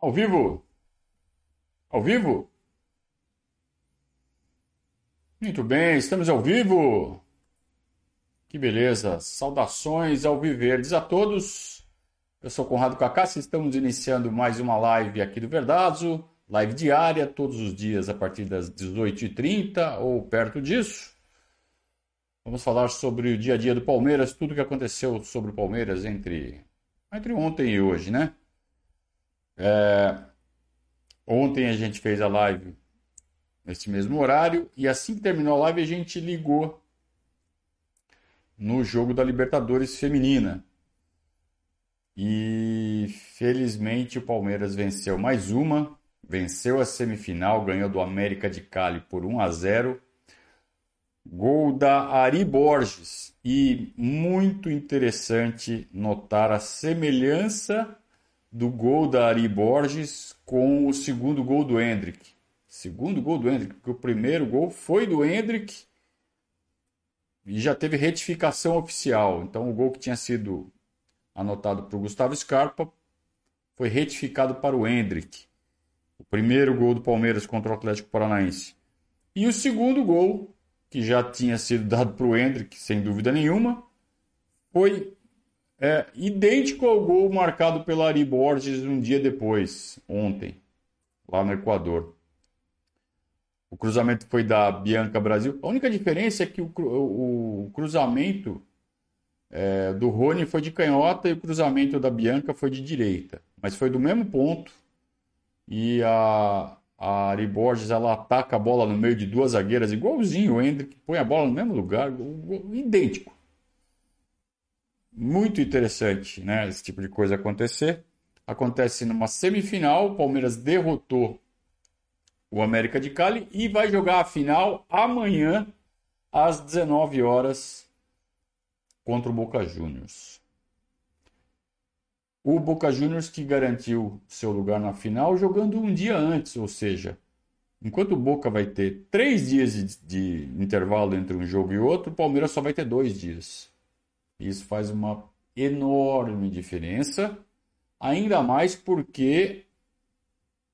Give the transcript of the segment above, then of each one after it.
Ao vivo? Ao vivo? Muito bem, estamos ao vivo. Que beleza. Saudações ao Viverdes a todos. Eu sou Conrado Cacassi, estamos iniciando mais uma live aqui do Verdazo, live diária, todos os dias a partir das 18h30 ou perto disso. Vamos falar sobre o dia a dia do Palmeiras, tudo que aconteceu sobre o Palmeiras entre, entre ontem e hoje, né? É, ontem a gente fez a live nesse mesmo horário e assim que terminou a live a gente ligou no jogo da Libertadores feminina. E felizmente o Palmeiras venceu mais uma, venceu a semifinal, ganhou do América de Cali por 1 a 0. Gol da Ari Borges e muito interessante notar a semelhança do gol da Ari Borges com o segundo gol do Hendrick. Segundo gol do Hendrick, porque o primeiro gol foi do Hendrick e já teve retificação oficial. Então o gol que tinha sido anotado para o Gustavo Scarpa foi retificado para o Hendrick. O primeiro gol do Palmeiras contra o Atlético Paranaense. E o segundo gol, que já tinha sido dado para o Hendrick, sem dúvida nenhuma, foi é idêntico ao gol marcado pelo Ari Borges um dia depois, ontem, lá no Equador. O cruzamento foi da Bianca Brasil. A única diferença é que o, o, o cruzamento é, do Rony foi de canhota e o cruzamento da Bianca foi de direita. Mas foi do mesmo ponto. E a, a Ari Borges ela ataca a bola no meio de duas zagueiras, igualzinho o Hendrick, põe a bola no mesmo lugar, idêntico muito interessante, né? Esse tipo de coisa acontecer. Acontece numa semifinal, o Palmeiras derrotou o América de Cali e vai jogar a final amanhã às 19 horas contra o Boca Juniors. O Boca Juniors que garantiu seu lugar na final jogando um dia antes, ou seja, enquanto o Boca vai ter três dias de, de intervalo entre um jogo e outro, o Palmeiras só vai ter dois dias. Isso faz uma enorme diferença, ainda mais porque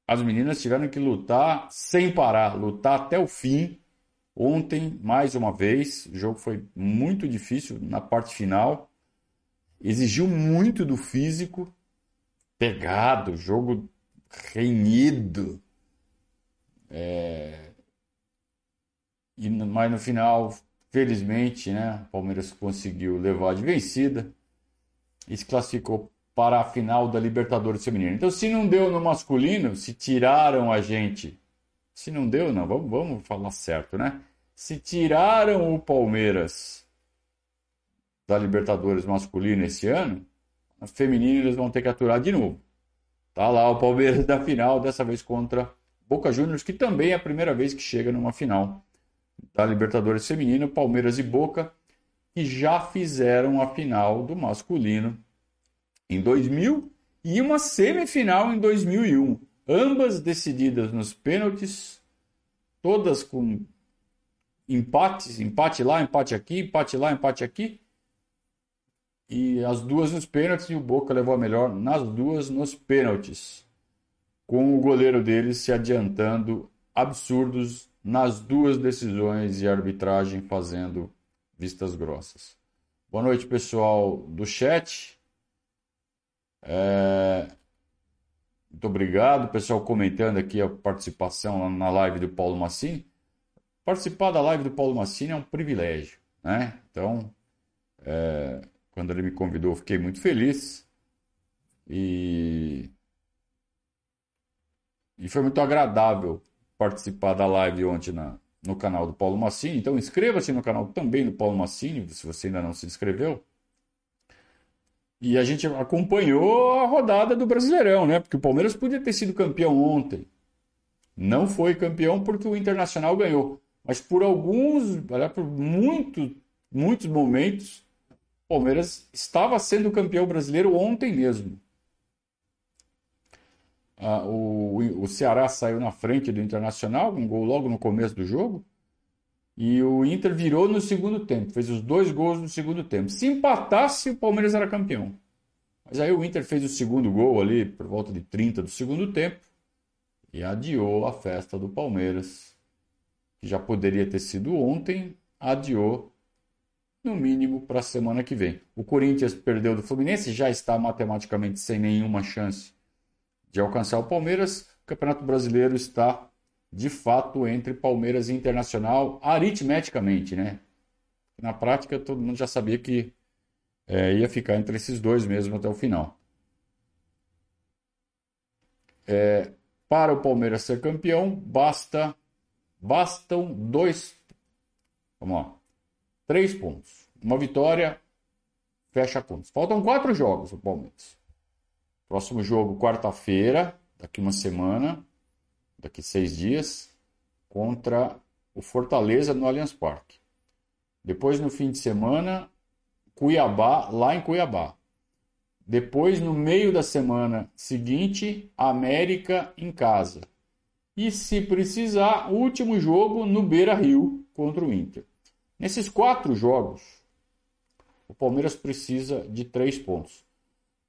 as meninas tiveram que lutar sem parar, lutar até o fim. Ontem, mais uma vez, o jogo foi muito difícil na parte final, exigiu muito do físico, pegado, jogo renhido. É... E, mas no final Felizmente, né, o Palmeiras conseguiu levar de vencida e se classificou para a final da Libertadores Feminina. Então, se não deu no masculino, se tiraram a gente. Se não deu, não, vamos, vamos falar certo, né? Se tiraram o Palmeiras da Libertadores masculina esse ano, a feminina eles vão ter que aturar de novo. Tá lá o Palmeiras da final, dessa vez contra Boca Juniors, que também é a primeira vez que chega numa final da Libertadores Feminino, Palmeiras e Boca, que já fizeram a final do masculino em 2000 e uma semifinal em 2001, ambas decididas nos pênaltis, todas com empates, empate lá, empate aqui, empate lá, empate aqui. E as duas nos pênaltis e o Boca levou a melhor nas duas nos pênaltis. Com o goleiro deles se adiantando absurdos nas duas decisões e arbitragem fazendo vistas grossas. Boa noite, pessoal do chat. É... Muito obrigado, pessoal comentando aqui a participação na live do Paulo Massini. Participar da live do Paulo Massini é um privilégio, né? Então, é... quando ele me convidou, eu fiquei muito feliz. E... e foi muito agradável participar da live ontem na, no canal do Paulo Massini. Então inscreva-se no canal também do Paulo Massini, se você ainda não se inscreveu. E a gente acompanhou a rodada do Brasileirão, né? Porque o Palmeiras podia ter sido campeão ontem. Não foi campeão porque o Internacional ganhou. Mas por alguns, por muitos, muitos momentos, o Palmeiras estava sendo campeão brasileiro ontem mesmo. Ah, o, o Ceará saiu na frente do Internacional, um gol logo no começo do jogo. E o Inter virou no segundo tempo, fez os dois gols no segundo tempo. Se empatasse, o Palmeiras era campeão. Mas aí o Inter fez o segundo gol ali por volta de 30 do segundo tempo e adiou a festa do Palmeiras, que já poderia ter sido ontem, adiou no mínimo para a semana que vem. O Corinthians perdeu do Fluminense, já está matematicamente sem nenhuma chance de alcançar o Palmeiras. O Campeonato Brasileiro está de fato entre Palmeiras e Internacional aritmeticamente, né? Na prática, todo mundo já sabia que é, ia ficar entre esses dois mesmo até o final. É, para o Palmeiras ser campeão, basta bastam dois, vamos lá, três pontos. Uma vitória fecha pontos. Faltam quatro jogos o Palmeiras. Próximo jogo quarta-feira, daqui uma semana, daqui seis dias, contra o Fortaleza no Allianz Parque. Depois no fim de semana Cuiabá, lá em Cuiabá. Depois, no meio da semana seguinte, América em casa. E, se precisar, último jogo no Beira Rio contra o Inter. Nesses quatro jogos, o Palmeiras precisa de três pontos.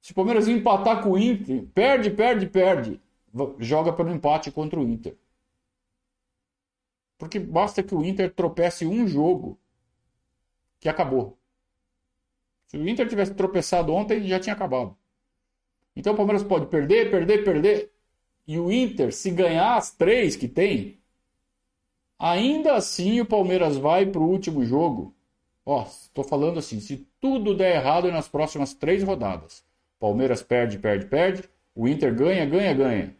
Se o Palmeiras empatar com o Inter, perde, perde, perde, joga pelo empate contra o Inter. Porque basta que o Inter tropece um jogo que acabou. Se o Inter tivesse tropeçado ontem, já tinha acabado. Então o Palmeiras pode perder, perder, perder. E o Inter, se ganhar as três que tem, ainda assim o Palmeiras vai para o último jogo. Ó, estou falando assim, se tudo der errado nas próximas três rodadas. Palmeiras perde, perde, perde. O Inter ganha, ganha, ganha.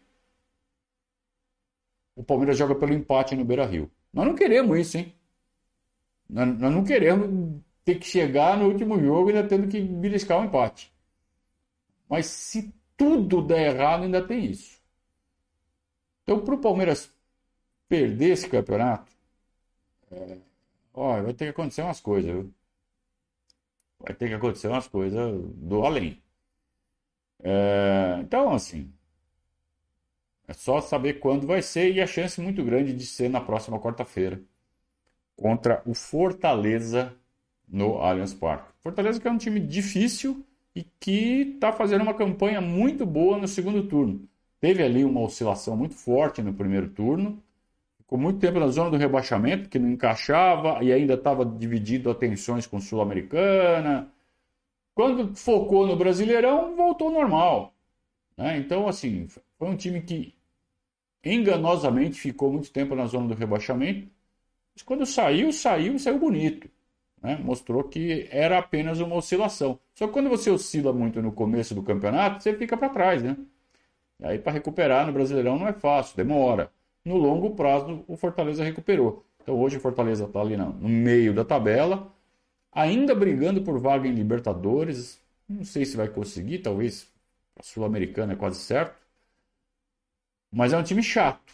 O Palmeiras joga pelo empate no Beira Rio. Nós não queremos isso, hein? Nós, não queremos ter que chegar no último jogo ainda tendo que beliscar o um empate. Mas se tudo der errado, ainda tem isso. Então, para o Palmeiras perder esse campeonato, é, ó, vai ter que acontecer umas coisas. Viu? Vai ter que acontecer umas coisas do além. É, então, assim, é só saber quando vai ser e a chance muito grande de ser na próxima quarta-feira contra o Fortaleza no Allianz Parque. Fortaleza que é um time difícil e que está fazendo uma campanha muito boa no segundo turno. Teve ali uma oscilação muito forte no primeiro turno, ficou muito tempo na zona do rebaixamento, que não encaixava e ainda estava dividido atenções com Sul-Americana. Quando focou no Brasileirão, voltou normal. Né? Então, assim, foi um time que enganosamente ficou muito tempo na zona do rebaixamento, mas quando saiu, saiu e saiu bonito. Né? Mostrou que era apenas uma oscilação. Só que quando você oscila muito no começo do campeonato, você fica para trás, né? E aí para recuperar no Brasileirão não é fácil, demora. No longo prazo, o Fortaleza recuperou. Então hoje o Fortaleza está ali no meio da tabela, ainda brigando por vaga em Libertadores. Não sei se vai conseguir, talvez a Sul-Americana é quase certo. Mas é um time chato.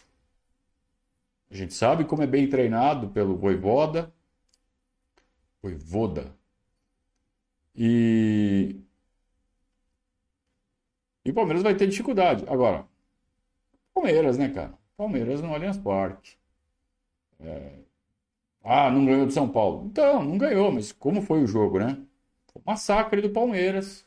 A gente sabe como é bem treinado pelo Voivoda, Voivoda. E... e o Palmeiras vai ter dificuldade. Agora, Palmeiras, né, cara? Palmeiras no Allianz Parque. É... Ah, não ganhou do São Paulo. Então, não ganhou, mas como foi o jogo, né? Foi um massacre do Palmeiras.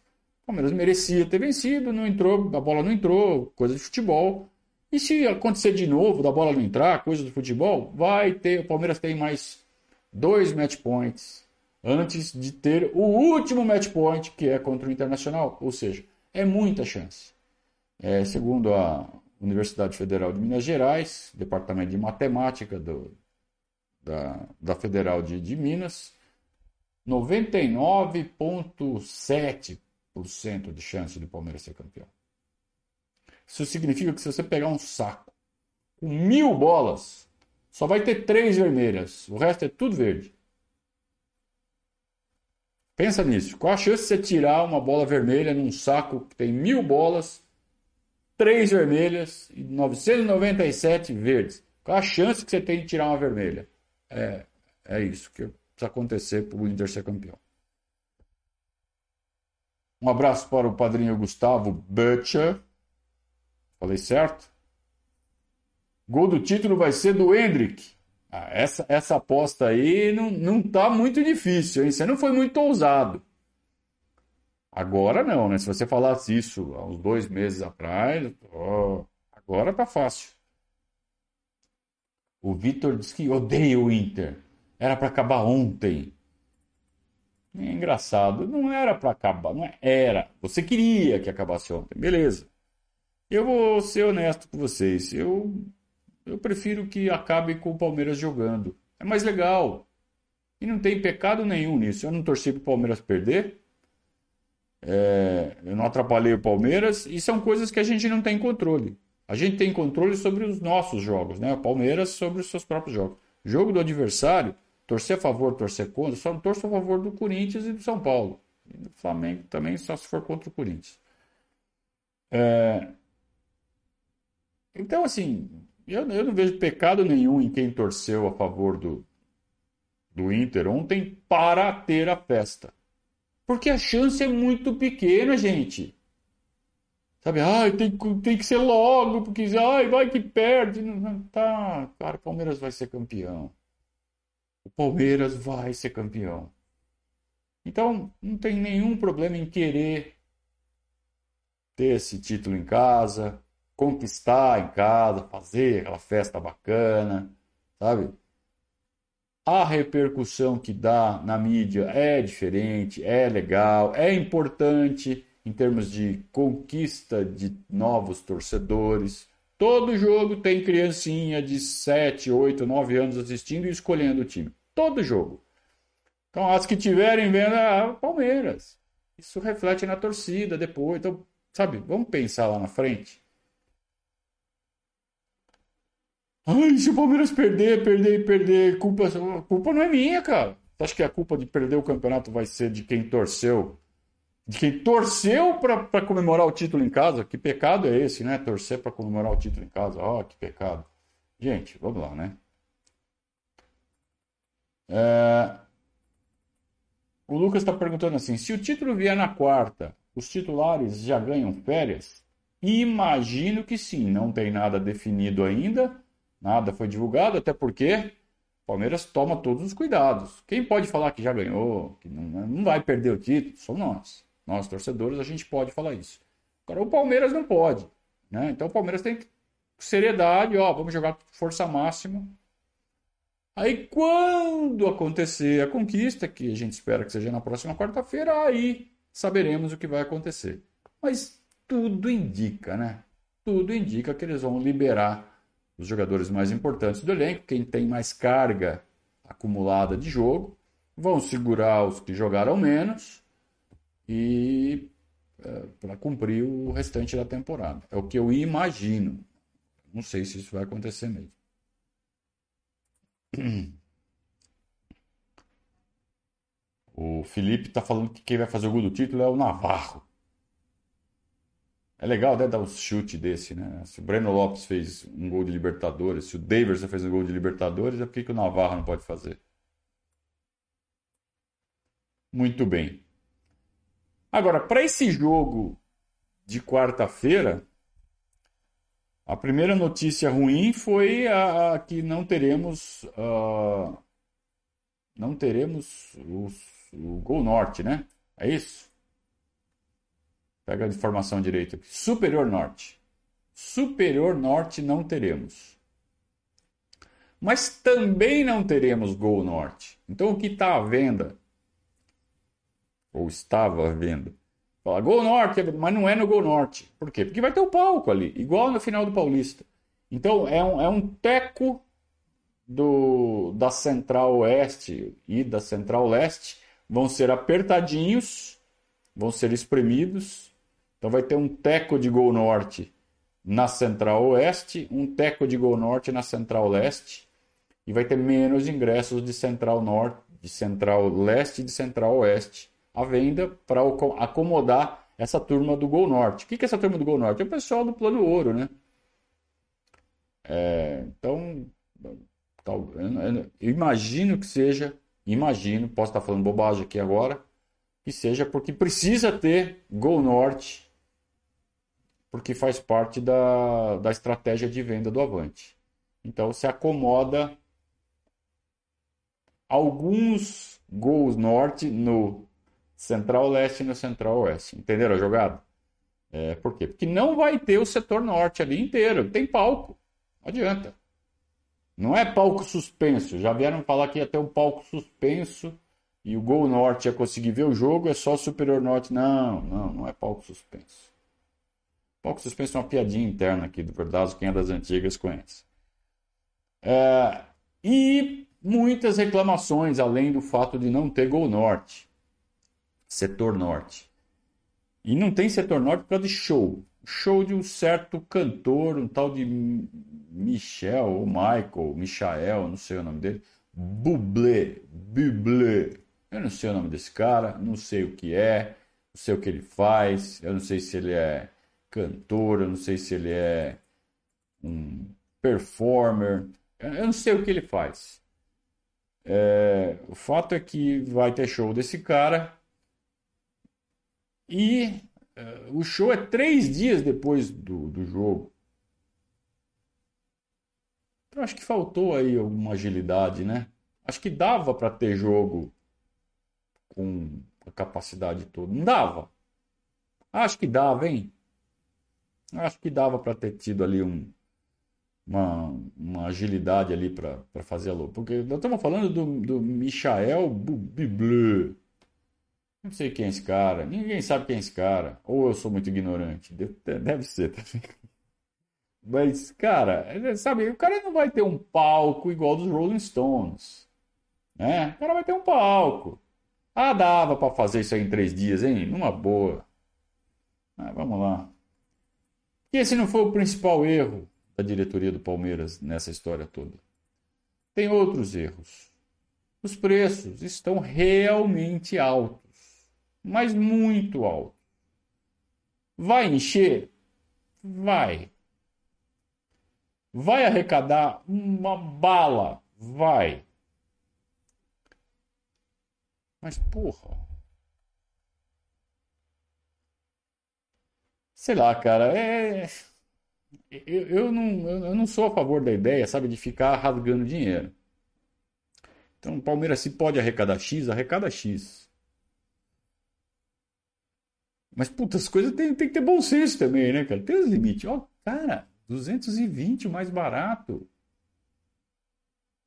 O Palmeiras merecia ter vencido, não entrou, a bola não entrou, coisa de futebol. E se acontecer de novo, da bola não entrar, coisa do futebol, vai ter, o Palmeiras tem mais dois match points antes de ter o último match point, que é contra o Internacional. Ou seja, é muita chance. É, segundo a Universidade Federal de Minas Gerais, Departamento de Matemática do, da, da Federal de, de Minas, 99,7% de chance do Palmeiras ser campeão. Isso significa que se você pegar um saco com mil bolas, só vai ter três vermelhas, o resto é tudo verde. Pensa nisso. Qual a chance de você tirar uma bola vermelha num saco que tem mil bolas, três vermelhas e 997 verdes? Qual a chance que você tem de tirar uma vermelha? É, é isso que precisa acontecer para o Inter ser campeão. Um abraço para o padrinho Gustavo Butcher. Falei certo? Gol do título vai ser do Hendrick. Ah, essa, essa aposta aí não, não tá muito difícil, hein? Você não foi muito ousado. Agora não, né? Se você falasse isso há uns dois meses atrás, ó, agora tá fácil. O Vitor disse que odeia o Inter. Era para acabar ontem. É engraçado. Não era para acabar, não é? era. Você queria que acabasse ontem, beleza. Eu vou ser honesto com vocês. Eu, eu prefiro que acabe com o Palmeiras jogando. É mais legal. E não tem pecado nenhum nisso. Eu não torci para o Palmeiras perder. É, eu não atrapalhei o Palmeiras. E são coisas que a gente não tem controle. A gente tem controle sobre os nossos jogos, né? O Palmeiras sobre os seus próprios jogos. Jogo do adversário, torcer a favor, torcer contra, só não torço a favor do Corinthians e do São Paulo. E do Flamengo também, só se for contra o Corinthians. É... Então, assim, eu, eu não vejo pecado nenhum em quem torceu a favor do, do Inter ontem para ter a festa. Porque a chance é muito pequena, gente. Sabe, ai, tem, tem que ser logo, porque ai, vai que perde. Tá, cara, o Palmeiras vai ser campeão. O Palmeiras vai ser campeão. Então, não tem nenhum problema em querer ter esse título em casa, conquistar em casa, fazer aquela festa bacana, sabe? A repercussão que dá na mídia é diferente, é legal, é importante em termos de conquista de novos torcedores. Todo jogo tem criancinha de 7, 8, 9 anos assistindo e escolhendo o time. Todo jogo. Então, as que tiverem vendo, ah, Palmeiras. Isso reflete na torcida depois. Então, sabe, vamos pensar lá na frente. Ai, se o Palmeiras perder, perder, perder, culpa, culpa não é minha, cara. Você acha que a culpa de perder o campeonato vai ser de quem torceu de quem torceu para comemorar o título em casa. Que pecado é esse, né? Torcer para comemorar o título em casa. Ó, oh, que pecado. Gente, vamos lá, né? É... O Lucas está perguntando assim: se o título vier na quarta, os titulares já ganham férias? Imagino que sim, não tem nada definido ainda, nada foi divulgado, até porque o Palmeiras toma todos os cuidados. Quem pode falar que já ganhou, que não, não vai perder o título, somos nós. Nós, torcedores, a gente pode falar isso. Agora, o Palmeiras não pode. Né? Então, o Palmeiras tem seriedade, ó, vamos jogar força máxima. Aí, quando acontecer a conquista, que a gente espera que seja na próxima quarta-feira, aí saberemos o que vai acontecer. Mas tudo indica, né? Tudo indica que eles vão liberar os jogadores mais importantes do elenco, quem tem mais carga acumulada de jogo, vão segurar os que jogaram menos e é, para cumprir o restante da temporada. É o que eu imagino. Não sei se isso vai acontecer mesmo. O Felipe está falando que quem vai fazer o gol do título é o Navarro. É legal né, dar um chute desse, né? Se o Breno Lopes fez um gol de Libertadores, se o Davidson fez um gol de Libertadores, é porque que o Navarro não pode fazer? Muito bem. Agora, para esse jogo de quarta-feira, a primeira notícia ruim foi a, a que não teremos uh, não teremos o, o Gol Norte, né? É isso? Pega a informação direito aqui. Superior Norte. Superior Norte não teremos. Mas também não teremos Gol Norte. Então o que está à venda ou estava vendo. Fala, Gol Norte, mas não é no Gol Norte. Por quê? Porque vai ter o palco ali, igual no final do Paulista. Então é um, é um teco do, da Central Oeste e da Central Leste vão ser apertadinhos, vão ser espremidos. Então vai ter um teco de Gol Norte na Central Oeste, um teco de Gol Norte na Central Leste e vai ter menos ingressos de Central Norte, de Central Leste e de Central Oeste à venda para acomodar essa turma do Gol Norte. O que é essa turma do Gol Norte? É o pessoal do Plano Ouro, né? É, então, tal, eu, eu imagino que seja, imagino, posso estar falando bobagem aqui agora, que seja porque precisa ter Gol Norte, porque faz parte da, da estratégia de venda do Avante. Então, se acomoda alguns gols norte no Central-Leste no Central-Oeste. Entenderam a jogada? É, por quê? Porque não vai ter o setor norte ali inteiro. Tem palco. Não adianta. Não é palco suspenso. Já vieram falar que ia ter um palco suspenso e o Gol Norte ia conseguir ver o jogo, é só o Superior Norte. Não, não, não é palco suspenso. Palco suspenso é uma piadinha interna aqui do Verdazo, quem é das antigas conhece. É, e muitas reclamações, além do fato de não ter Gol Norte, setor norte. E não tem setor norte por causa de show. Show de um certo cantor, um tal de Michel ou Michael, Michael, não sei o nome dele. Bublé, Bublé. Eu não sei o nome desse cara, não sei o que é, não sei o que ele faz, eu não sei se ele é cantor, eu não sei se ele é um performer, eu não sei o que ele faz. É, o fato é que vai ter show desse cara e é, o show é três dias depois do, do jogo. Então acho que faltou aí alguma agilidade, né? Acho que dava para ter jogo com a capacidade toda. Não dava. Acho que dava, hein? Acho que dava para ter tido ali um, uma, uma agilidade ali para fazer a luta. Porque nós estamos falando do, do Michael Bublé. Não sei quem é esse cara. Ninguém sabe quem é esse cara. Ou eu sou muito ignorante. Deve, ser. Mas, cara, sabe, o cara não vai ter um palco igual dos Rolling Stones. Né? O cara vai ter um palco. Ah, dava para fazer isso aí em três dias, hein? Numa boa. Ah, vamos lá. E esse não foi o principal erro da diretoria do Palmeiras nessa história toda. Tem outros erros. Os preços estão realmente altos, mas muito altos. Vai encher? Vai. Vai arrecadar uma bala? Vai. Mas, porra. Sei lá, cara, é. Eu, eu, não, eu não sou a favor da ideia, sabe, de ficar rasgando dinheiro. Então, o Palmeiras, se pode arrecadar X, arrecada X. Mas, puta, as coisas tem, tem que ter bom senso também, né, cara? Tem os limites. Ó, cara, 220 o mais barato.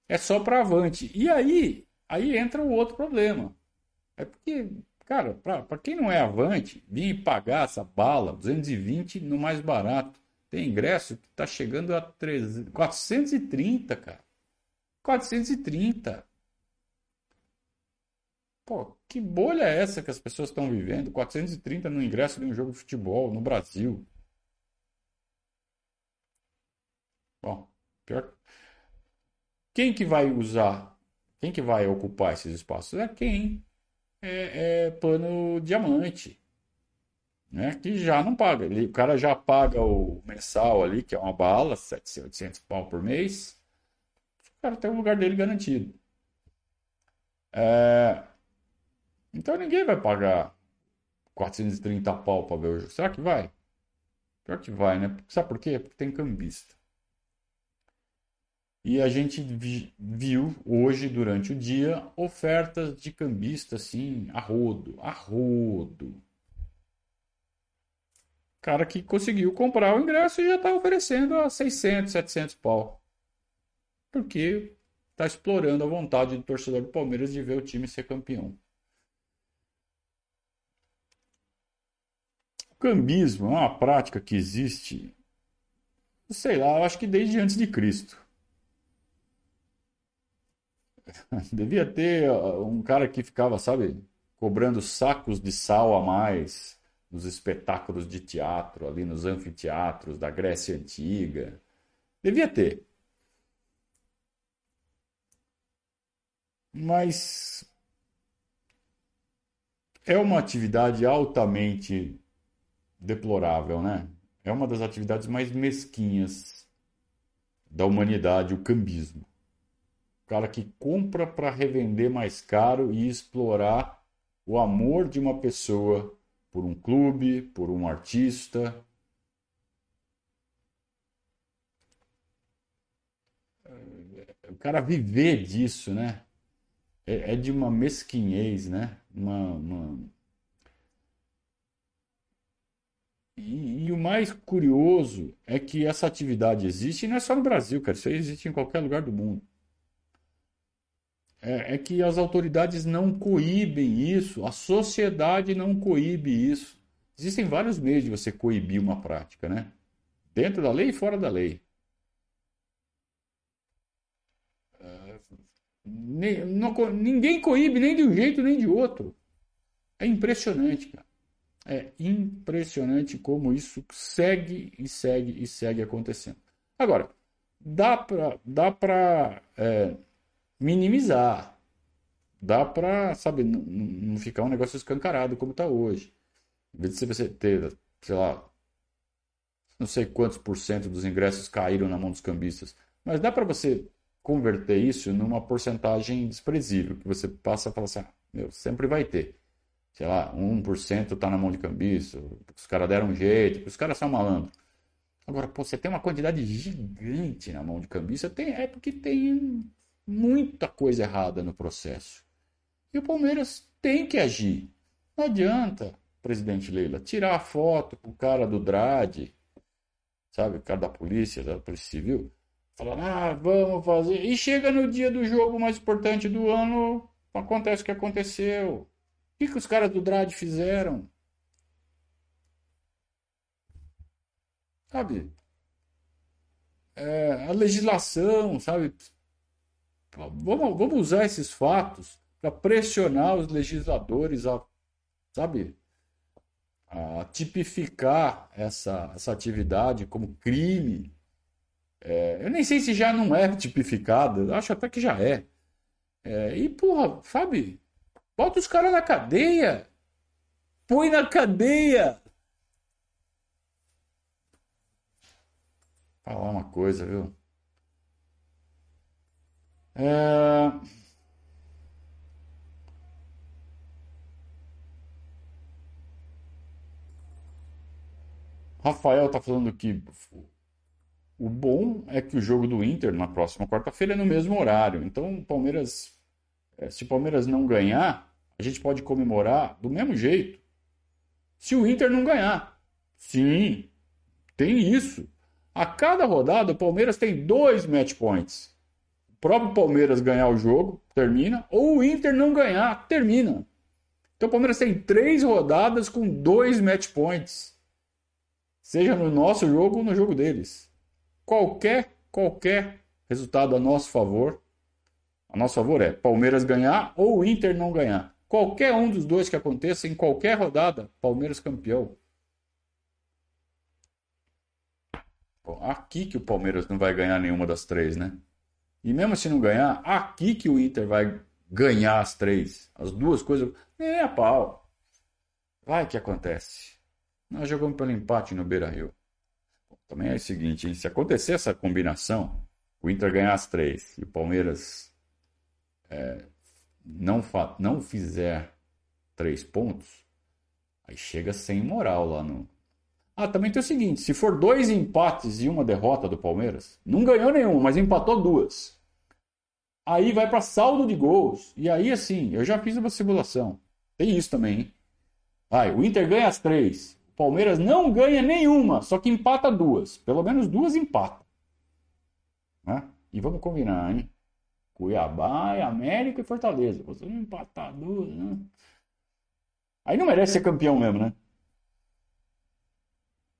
É só para avante. E aí, aí entra o outro problema. É porque, cara, para quem não é avante, vir pagar essa bala, 220 no mais barato. Tem ingresso que tá chegando a 300, 430, cara. 430. Pô, que bolha é essa que as pessoas estão vivendo? 430 no ingresso de um jogo de futebol no Brasil. Bom, pior. Quem que vai usar? Quem que vai ocupar esses espaços? É quem é, é plano diamante, né? Que já não paga. Ele, o cara já paga o mensal ali, que é uma bala, 700, 800 pau por mês. O cara tem o lugar dele garantido. É, então ninguém vai pagar 430 pau para ver o jogo. Será que vai? Pior que vai, né? Sabe por quê? Porque tem cambista. E a gente viu hoje, durante o dia, ofertas de cambista assim, a rodo, a rodo. Cara que conseguiu comprar o ingresso e já está oferecendo a 600, 700 pau. Porque está explorando a vontade do torcedor do Palmeiras de ver o time ser campeão. Cambismo é uma prática que existe, sei lá, eu acho que desde antes de Cristo. Devia ter um cara que ficava, sabe, cobrando sacos de sal a mais nos espetáculos de teatro, ali nos anfiteatros da Grécia Antiga. Devia ter. Mas é uma atividade altamente deplorável, né? É uma das atividades mais mesquinhas da humanidade, o cambismo cara que compra para revender mais caro e explorar o amor de uma pessoa por um clube, por um artista. O cara viver disso, né? É, é de uma mesquinhez, né? Uma, uma, E, e, o mais curioso é que essa atividade existe e não é só no Brasil, cara. Isso existe em qualquer lugar do mundo. É, é que as autoridades não coíbem isso, a sociedade não coíbe isso. Existem vários meios de você coibir uma prática, né? Dentro da lei e fora da lei. É, ninguém coíbe nem de um jeito nem de outro. É impressionante, cara. É impressionante como isso segue e segue e segue acontecendo. Agora, dá para dá pra, é, minimizar. Dá para, sabe, não ficar um negócio escancarado como está hoje. Em vez de você ter, sei lá, não sei quantos por cento dos ingressos caíram na mão dos cambistas, mas dá para você converter isso numa porcentagem desprezível, que você passa a falar assim, ah, meu, sempre vai ter sei lá, 1% está na mão de cambista, os caras deram um jeito, os caras são malandros. Agora, pô, você tem uma quantidade gigante na mão de cambista, tem, é porque tem muita coisa errada no processo. E o Palmeiras tem que agir. Não adianta, presidente Leila, tirar a foto com o cara do DRAD, sabe, o cara da polícia, da Polícia Civil, falar, ah, vamos fazer. E chega no dia do jogo mais importante do ano, acontece o que aconteceu que, que os caras do Drade fizeram? Sabe? É, a legislação, sabe? Vamos, vamos usar esses fatos para pressionar os legisladores a, sabe, a tipificar essa, essa atividade como crime. É, eu nem sei se já não é tipificada, acho até que já é. é e, porra, sabe, Bota os caras na cadeia. Põe na cadeia. Falar uma coisa, viu? É... Rafael tá falando que o bom é que o jogo do Inter na próxima quarta-feira é no mesmo horário. Então, o Palmeiras, é, se o Palmeiras não ganhar, a gente pode comemorar do mesmo jeito. Se o Inter não ganhar. Sim, tem isso. A cada rodada, o Palmeiras tem dois match points. O próprio Palmeiras ganhar o jogo, termina, ou o Inter não ganhar, termina. Então o Palmeiras tem três rodadas com dois match points. Seja no nosso jogo ou no jogo deles. Qualquer, qualquer resultado a nosso favor, a nosso favor é Palmeiras ganhar ou Inter não ganhar. Qualquer um dos dois que aconteça, em qualquer rodada, Palmeiras campeão. Bom, aqui que o Palmeiras não vai ganhar nenhuma das três, né? E mesmo se não ganhar, aqui que o Inter vai ganhar as três. As duas coisas. Nem a pau. Vai que acontece. Nós jogamos pelo empate no Beira Rio. Também é o seguinte, hein? se acontecer essa combinação, o Inter ganhar as três e o Palmeiras é, não, não fizer três pontos, aí chega sem moral lá no. Ah, também tem o seguinte: se for dois empates e uma derrota do Palmeiras, não ganhou nenhuma, mas empatou duas. Aí vai para saldo de gols. E aí, assim, eu já fiz uma simulação. Tem isso também, hein? Vai, o Inter ganha as três. O Palmeiras não ganha nenhuma, só que empata duas. Pelo menos duas empata. Né? E vamos combinar, hein? Cuiabá, América e Fortaleza. Você empatar duas, né? Aí não merece ser campeão mesmo, né?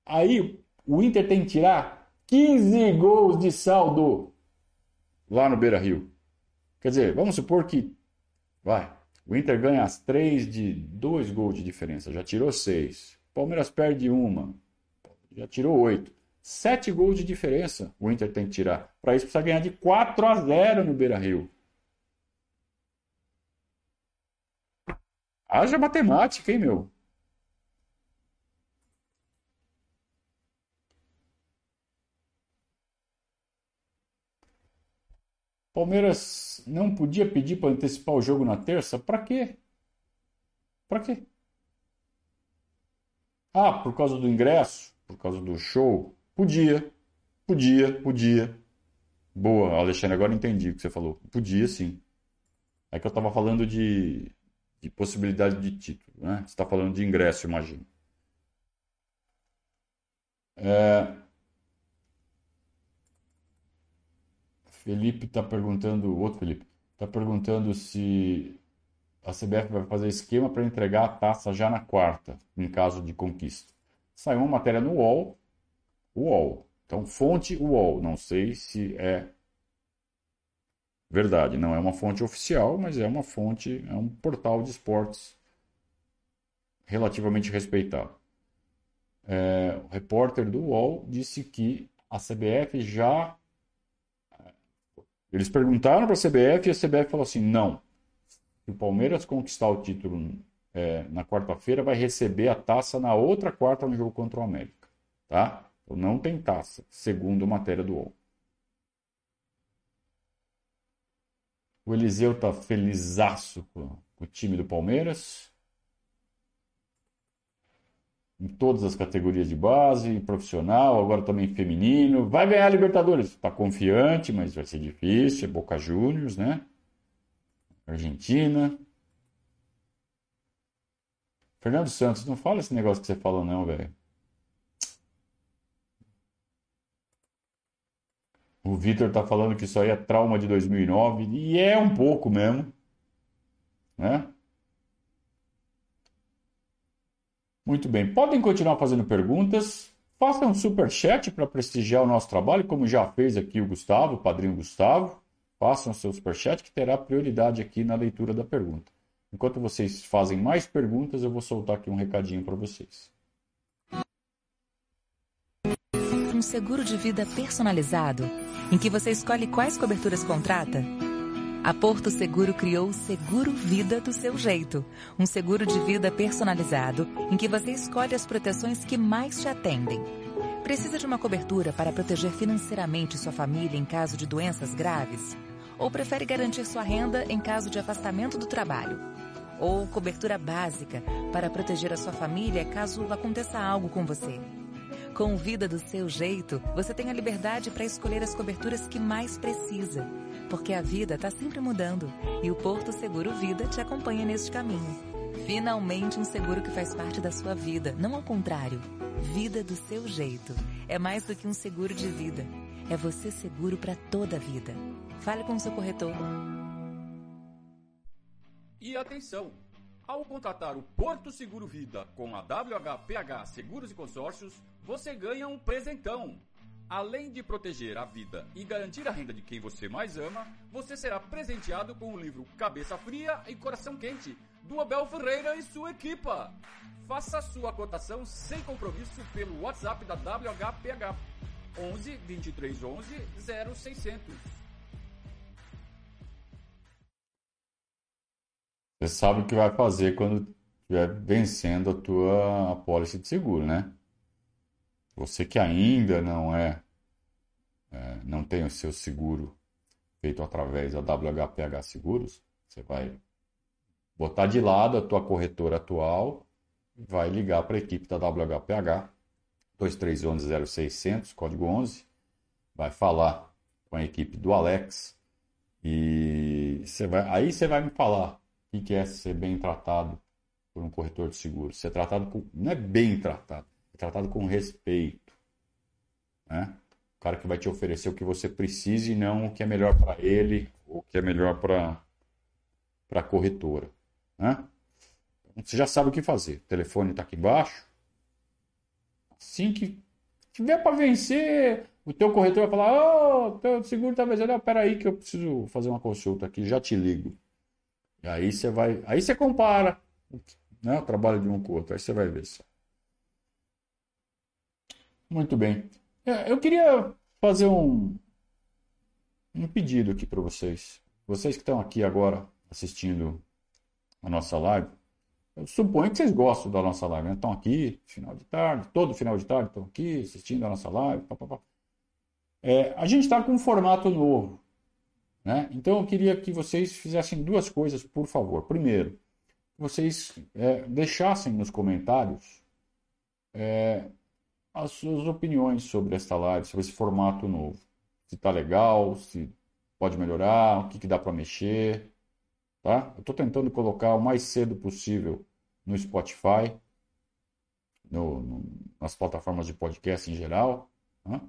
Aí o Inter tem que tirar 15 gols de saldo lá no Beira Rio. Quer dizer, vamos supor que. Vai. O Inter ganha as três de dois gols de diferença. Já tirou seis. Palmeiras perde uma. Já tirou oito. Sete gols de diferença o Inter tem que tirar. Para isso precisa ganhar de 4 a 0 no Beira Rio. Haja matemática, hein, meu? Palmeiras não podia pedir para antecipar o jogo na terça? Para quê? Para quê? Ah, por causa do ingresso? Por causa do show? Podia, podia, podia. Boa, Alexandre, agora entendi o que você falou. Podia sim. É que eu estava falando de, de possibilidade de título, né? Você está falando de ingresso, imagino. É... Felipe está perguntando, outro Felipe, está perguntando se a CBF vai fazer esquema para entregar a taça já na quarta, em caso de conquista. Saiu uma matéria no UOL, UOL. Então, fonte UOL. Não sei se é verdade. Não é uma fonte oficial, mas é uma fonte, é um portal de esportes relativamente respeitado. É, o repórter do UOL disse que a CBF já. Eles perguntaram para a CBF e a CBF falou assim: não. Se o Palmeiras conquistar o título é, na quarta-feira, vai receber a taça na outra quarta no jogo contra o América. Tá? Não tem taça, segundo a matéria do UOL. O Eliseu tá felizaço com, o time do Palmeiras em todas as categorias de base, profissional, agora também feminino. Vai ganhar a Libertadores. Está confiante, mas vai ser difícil. É Boca Juniors, né? Argentina. Fernando Santos, não fala esse negócio que você falou, não, velho. O Vitor tá falando que isso aí é trauma de 2009, e é um pouco mesmo, né? Muito bem. Podem continuar fazendo perguntas. Façam um super chat para prestigiar o nosso trabalho, como já fez aqui o Gustavo, o padrinho Gustavo. Façam seu super chat que terá prioridade aqui na leitura da pergunta. Enquanto vocês fazem mais perguntas, eu vou soltar aqui um recadinho para vocês. Um seguro de vida personalizado, em que você escolhe quais coberturas contrata a Porto Seguro criou o Seguro Vida do seu jeito. Um seguro de vida personalizado em que você escolhe as proteções que mais te atendem. Precisa de uma cobertura para proteger financeiramente sua família em caso de doenças graves? Ou prefere garantir sua renda em caso de afastamento do trabalho? Ou cobertura básica para proteger a sua família caso aconteça algo com você? Com Vida do seu jeito, você tem a liberdade para escolher as coberturas que mais precisa porque a vida está sempre mudando e o Porto Seguro Vida te acompanha neste caminho. Finalmente um seguro que faz parte da sua vida, não ao contrário. Vida do seu jeito. É mais do que um seguro de vida. É você seguro para toda a vida. Fale com o seu corretor. E atenção! Ao contratar o Porto Seguro Vida com a WHPH Seguros e Consórcios, você ganha um presentão. Além de proteger a vida e garantir a renda de quem você mais ama, você será presenteado com o livro Cabeça Fria e Coração Quente, do Abel Ferreira e sua equipa. Faça sua cotação sem compromisso pelo WhatsApp da WHPH 11 23 11 0600. Você sabe o que vai fazer quando estiver vencendo a tua apólice de seguro, né? Você que ainda não é, é, não tem o seu seguro feito através da WHPH Seguros, você vai botar de lado a tua corretora atual, vai ligar para a equipe da WHPH 2311 0600, código 11, vai falar com a equipe do Alex e você vai, aí você vai me falar o que é ser bem tratado por um corretor de seguros. Ser tratado com, não é bem tratado, tratado com respeito. Né? O cara que vai te oferecer o que você precisa e não o que é melhor para ele, ou o que é melhor para a corretora. Né? Você já sabe o que fazer. O telefone está aqui embaixo. Assim que tiver para vencer, o teu corretor vai falar: Ô, oh, teu seguro está vencendo. Espera aí que eu preciso fazer uma consulta aqui, já te ligo. E aí você vai. Aí você compara né, o trabalho de um com o outro. Aí você vai ver só. Muito bem. É, eu queria fazer um, um pedido aqui para vocês. Vocês que estão aqui agora assistindo a nossa live, eu suponho que vocês gostam da nossa live, né? Estão aqui, final de tarde, todo final de tarde estão aqui assistindo a nossa live. Pá, pá, pá. É, a gente está com um formato novo. Né? Então eu queria que vocês fizessem duas coisas, por favor. Primeiro, vocês é, deixassem nos comentários é, as suas opiniões sobre esta live, sobre esse formato novo. Se está legal, se pode melhorar, o que, que dá para mexer. Tá? Eu estou tentando colocar o mais cedo possível no Spotify. no, no, nas plataformas de podcast em geral. Né?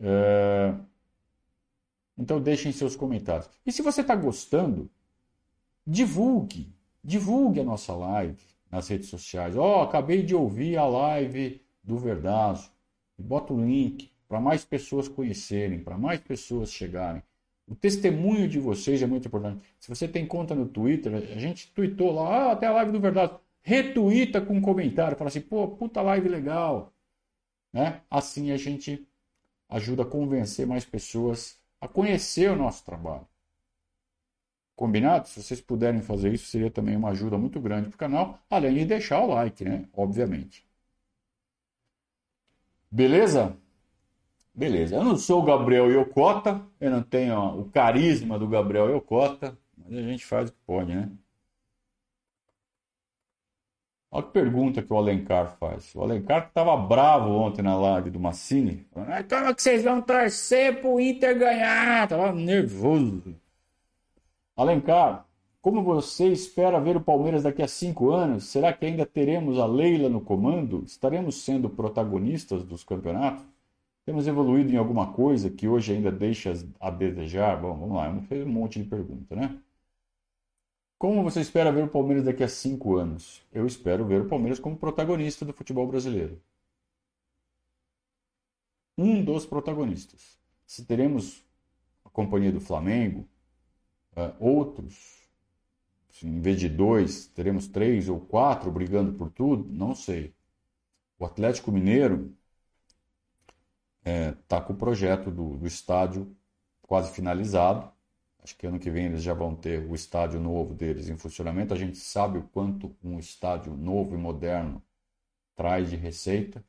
É... Então deixem seus comentários. E se você está gostando, divulgue, divulgue a nossa live nas redes sociais. Ó, oh, acabei de ouvir a live do Verdazo. Bota o link para mais pessoas conhecerem, para mais pessoas chegarem. O testemunho de vocês é muito importante. Se você tem conta no Twitter, a gente tweetou lá, ah, até a live do Verdade. Retuita com um comentário, fala assim, pô, puta live legal. Né? Assim a gente ajuda a convencer mais pessoas a conhecer o nosso trabalho. Combinado? Se vocês puderem fazer isso, seria também uma ajuda muito grande para o canal, além de deixar o like, né? Obviamente. Beleza? Beleza. Eu não sou o Gabriel Yokota, eu não tenho ó, o carisma do Gabriel Yokota, mas a gente faz o que pode, né? Olha que pergunta que o Alencar faz. O Alencar que estava bravo ontem na live do Massini. Falando, como é que vocês vão torcer pro Inter ganhar? Tava nervoso. Alencar, como você espera ver o Palmeiras daqui a cinco anos? Será que ainda teremos a Leila no comando? Estaremos sendo protagonistas dos campeonatos? Temos evoluído em alguma coisa que hoje ainda deixa a desejar? Bom, vamos lá, eu fiz um monte de pergunta, né? Como você espera ver o Palmeiras daqui a cinco anos? Eu espero ver o Palmeiras como protagonista do futebol brasileiro. Um dos protagonistas. Se teremos a companhia do Flamengo, uh, outros, em vez de dois, teremos três ou quatro brigando por tudo? Não sei. O Atlético Mineiro está é, tá com o projeto do, do estádio quase finalizado. Acho que ano que vem eles já vão ter o estádio novo deles em funcionamento. A gente sabe o quanto um estádio novo e moderno traz de receita.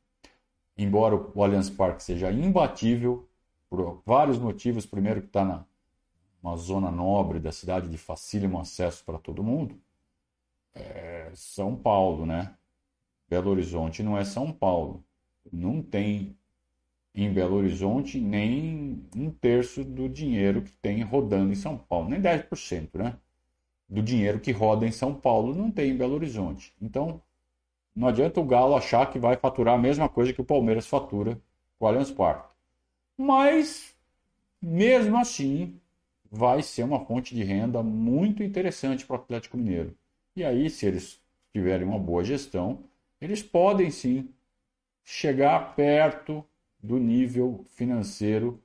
Embora o Allianz Parque seja imbatível por vários motivos. Primeiro que está na uma zona nobre da cidade de facílimo acesso para todo mundo. É São Paulo, né? Belo Horizonte não é São Paulo. Não tem em Belo Horizonte nem um terço do dinheiro que tem rodando em São Paulo, nem 10%, né? Do dinheiro que roda em São Paulo não tem em Belo Horizonte. Então, não adianta o Galo achar que vai faturar a mesma coisa que o Palmeiras fatura com o Allianz Parque. Mas, mesmo assim, vai ser uma fonte de renda muito interessante para o Atlético Mineiro. E aí, se eles tiverem uma boa gestão, eles podem sim chegar perto do nível financeiro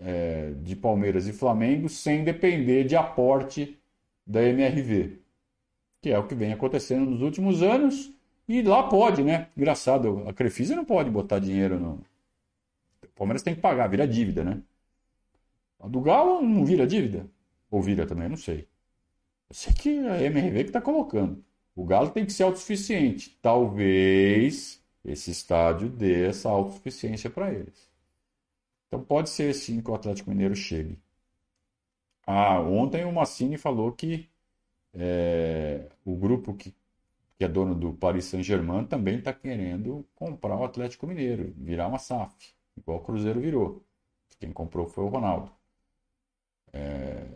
é, de Palmeiras e Flamengo sem depender de aporte da MRV, que é o que vem acontecendo nos últimos anos. E lá pode, né? Engraçado, a Crefisa não pode botar dinheiro no. O Palmeiras tem que pagar, vira dívida, né? A do Galo não vira dívida? Ou vira também? Não sei. Eu sei que a MRV que está colocando. O Galo tem que ser autossuficiente. Talvez esse estádio dê essa autossuficiência para eles. Então pode ser sim que o Atlético Mineiro chegue. Ah, ontem o Massini falou que é, o grupo que, que é dono do Paris Saint-Germain também está querendo comprar o Atlético Mineiro, virar uma SAF, igual o Cruzeiro virou. Quem comprou foi o Ronaldo. É...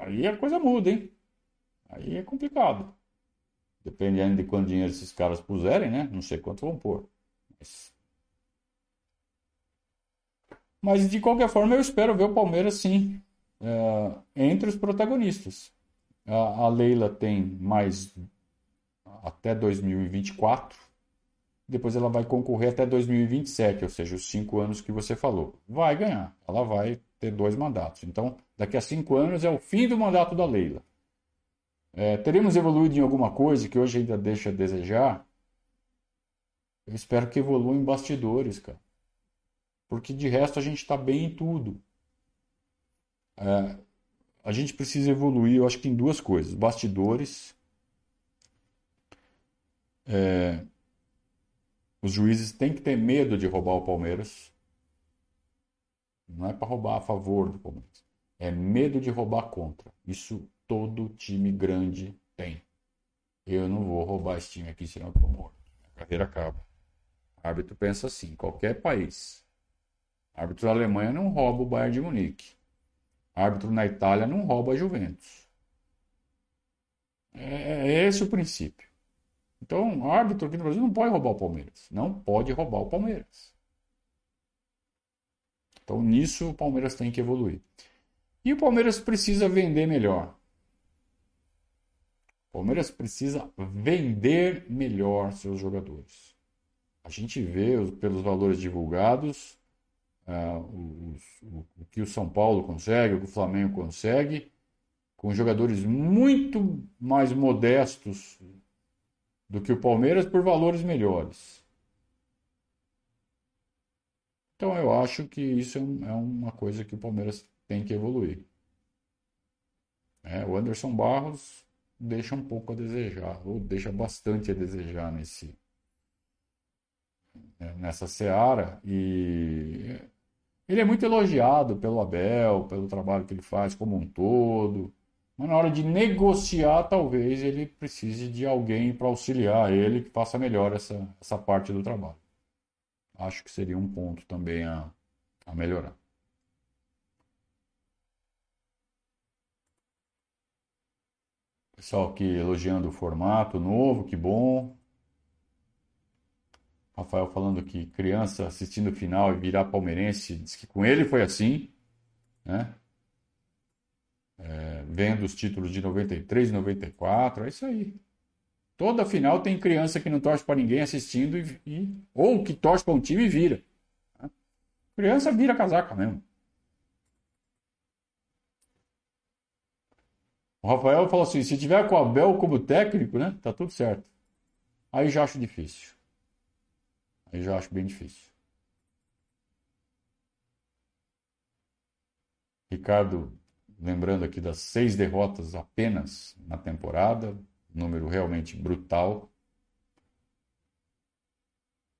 Aí a coisa muda, hein? Aí é complicado. Dependendo de quanto dinheiro esses caras puserem, né? Não sei quanto vão pôr. Mas... Mas de qualquer forma eu espero ver o Palmeiras sim é, entre os protagonistas. A, a Leila tem mais até 2024. Depois ela vai concorrer até 2027, ou seja, os cinco anos que você falou. Vai ganhar. Ela vai ter dois mandatos. Então, daqui a cinco anos é o fim do mandato da Leila. É, teremos evoluído em alguma coisa que hoje ainda deixa a desejar? Eu espero que evolua em bastidores, cara. Porque de resto a gente está bem em tudo. É, a gente precisa evoluir, eu acho que em duas coisas: bastidores. É, os juízes têm que ter medo de roubar o Palmeiras. Não é para roubar a favor do Palmeiras. É medo de roubar contra. Isso todo time grande tem. Eu não vou roubar esse time aqui, senão eu tô morto. A carreira acaba. O árbitro pensa assim, qualquer país. O árbitro da Alemanha não rouba o Bayern de Munique. O árbitro na Itália não rouba a Juventus. É, é esse o princípio. Então, árbitro aqui no Brasil não pode roubar o Palmeiras. Não pode roubar o Palmeiras. Então, nisso, o Palmeiras tem que evoluir. E o Palmeiras precisa vender melhor. O Palmeiras precisa vender melhor seus jogadores. A gente vê pelos valores divulgados uh, o, o, o, que o São Paulo consegue, o que o Flamengo consegue, com jogadores muito mais modestos do que o Palmeiras por valores melhores. Então eu acho que isso é, é uma coisa que o Palmeiras tem que evoluir. É, o Anderson Barros deixa um pouco a desejar, ou deixa bastante a desejar nesse, né, nessa seara. E ele é muito elogiado pelo Abel, pelo trabalho que ele faz como um todo. Mas na hora de negociar, talvez ele precise de alguém para auxiliar ele que faça melhor essa, essa parte do trabalho. Acho que seria um ponto também a, a melhorar. Pessoal aqui elogiando o formato novo, que bom. Rafael falando que criança assistindo o final e virar palmeirense, diz que com ele foi assim, né? É, vendo os títulos de 93 e 94, é isso aí. Toda final tem criança que não torce para ninguém assistindo e, e, ou que torce para um time e vira. Criança vira casaca mesmo. O Rafael falou assim: se tiver com o Abel como técnico, né? Tá tudo certo. Aí já acho difícil. Aí já acho bem difícil. Ricardo, lembrando aqui das seis derrotas apenas na temporada, número realmente brutal.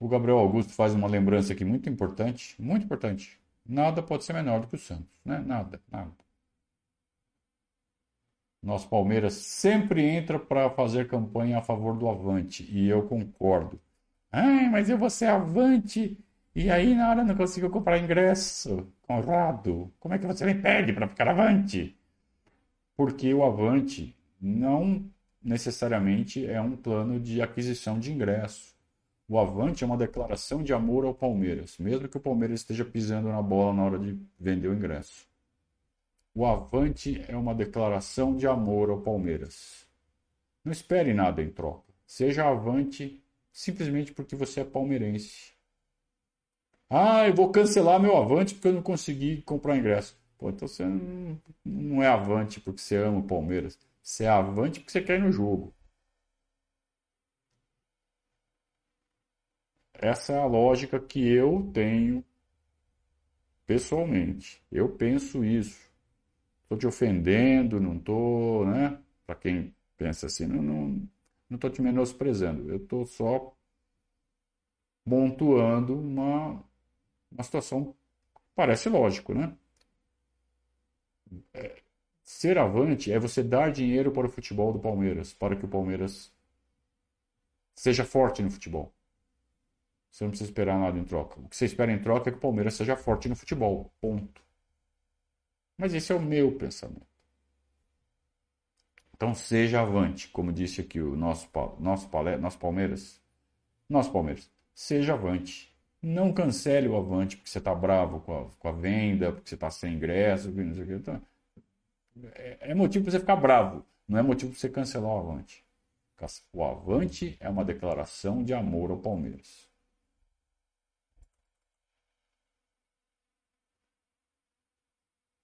O Gabriel Augusto faz uma lembrança aqui muito importante, muito importante. Nada pode ser menor do que o Santos, né? Nada, nada. Nosso Palmeiras sempre entra para fazer campanha a favor do Avante, e eu concordo. Ai, mas eu vou ser Avante, e aí na hora não consigo comprar ingresso. Conrado, como é que você me pede para ficar Avante? Porque o Avante não necessariamente é um plano de aquisição de ingresso. O Avante é uma declaração de amor ao Palmeiras, mesmo que o Palmeiras esteja pisando na bola na hora de vender o ingresso. O Avante é uma declaração de amor ao Palmeiras. Não espere nada em troca. Seja Avante simplesmente porque você é palmeirense. Ah, eu vou cancelar meu Avante porque eu não consegui comprar ingresso. Pô, então você não, é Avante porque você ama o Palmeiras. Você é Avante porque você quer ir no jogo. Essa é a lógica que eu tenho pessoalmente. Eu penso isso. Estou te ofendendo, não estou, né? Para quem pensa assim, não não não estou te menosprezando. Eu estou só pontuando uma uma situação parece lógico, né? É, ser avante é você dar dinheiro para o futebol do Palmeiras, para que o Palmeiras seja forte no futebol. Você não precisa esperar nada em troca. O que você espera em troca é que o Palmeiras seja forte no futebol. Ponto. Mas esse é o meu pensamento. Então seja avante, como disse aqui o nosso, nosso, nosso Palmeiras. Nosso Palmeiras, seja avante. Não cancele o avante porque você está bravo com a, com a, venda, porque você está sem ingresso, não sei o que. Então, é, é motivo para você ficar bravo, não é motivo para você cancelar o avante. O avante é uma declaração de amor ao Palmeiras.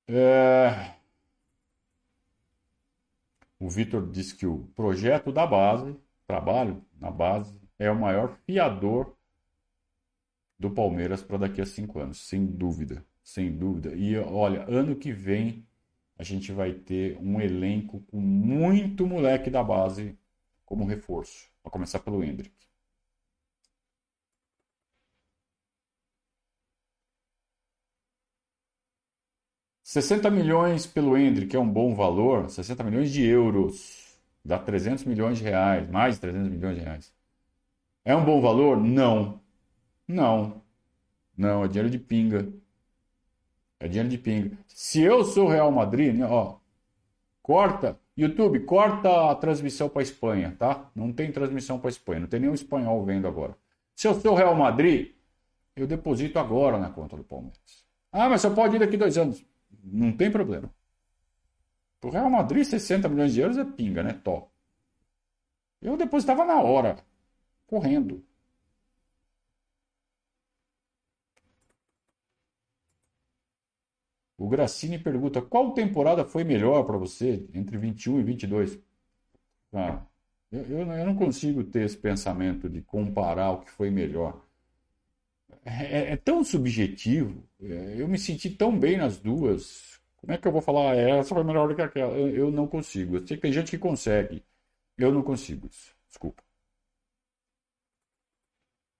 É... O Vitor disse que o projeto da base, trabalho na base, é o maior fiador do Palmeiras para daqui a cinco anos, sem dúvida, sem dúvida. E olha, ano que vem a gente vai ter um elenco com muito moleque da base como reforço, a começar pelo Hendrick. 60 milhões pelo Hendrick é um bom valor, 60 milhões de euros, dá 300 milhões de reais, mais de 300 milhões de reais. É um bom valor? Não. Não. Não, é dinheiro de pinga. É dinheiro de pinga. Se eu sou Real Madrid, né, ó, corta YouTube, corta a transmissão para Espanha, tá? Não tem transmissão para Espanha, não tem nenhum espanhol vendo agora. Se eu sou Real Madrid, eu deposito agora na conta do Palmeiras. Ah, mas só pode ir daqui dois anos. Não tem problema. Pro Real Madrid, 60 milhões de euros é pinga, né? Top. Eu depositava na hora, correndo. O Grassini pergunta: qual temporada foi melhor para você entre 21 e 22? Ah, eu, eu, eu, não consigo ter esse pensamento de comparar o que foi melhor. É, é tão subjetivo. É, eu me senti tão bem nas duas. Como é que eu vou falar? Ah, essa foi melhor do que aquela. Eu, eu não consigo. Eu sei que tem gente que consegue. Eu não consigo isso. Desculpa.